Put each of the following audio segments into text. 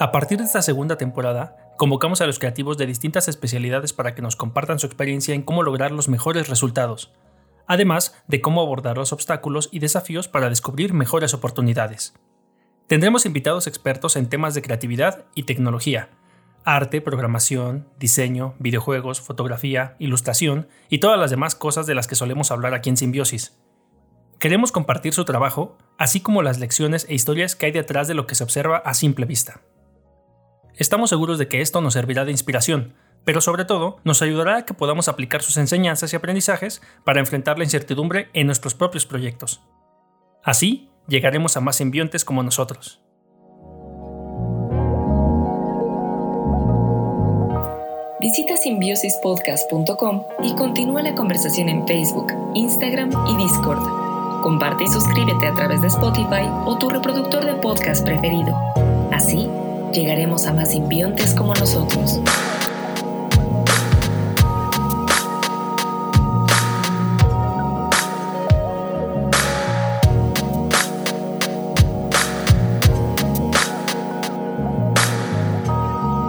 A partir de esta segunda temporada, convocamos a los creativos de distintas especialidades para que nos compartan su experiencia en cómo lograr los mejores resultados, además de cómo abordar los obstáculos y desafíos para descubrir mejores oportunidades. Tendremos invitados expertos en temas de creatividad y tecnología, arte, programación, diseño, videojuegos, fotografía, ilustración y todas las demás cosas de las que solemos hablar aquí en Simbiosis. Queremos compartir su trabajo, así como las lecciones e historias que hay detrás de lo que se observa a simple vista. Estamos seguros de que esto nos servirá de inspiración, pero sobre todo nos ayudará a que podamos aplicar sus enseñanzas y aprendizajes para enfrentar la incertidumbre en nuestros propios proyectos. Así, llegaremos a más simbiontes como nosotros. Visita simbiosispodcast.com y continúa la conversación en Facebook, Instagram y Discord. Comparte y suscríbete a través de Spotify o tu reproductor de podcast preferido. Así, llegaremos a más simbiontes como nosotros.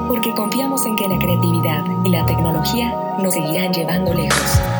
Porque confiamos en que la creatividad y la tecnología nos seguirán llevando lejos.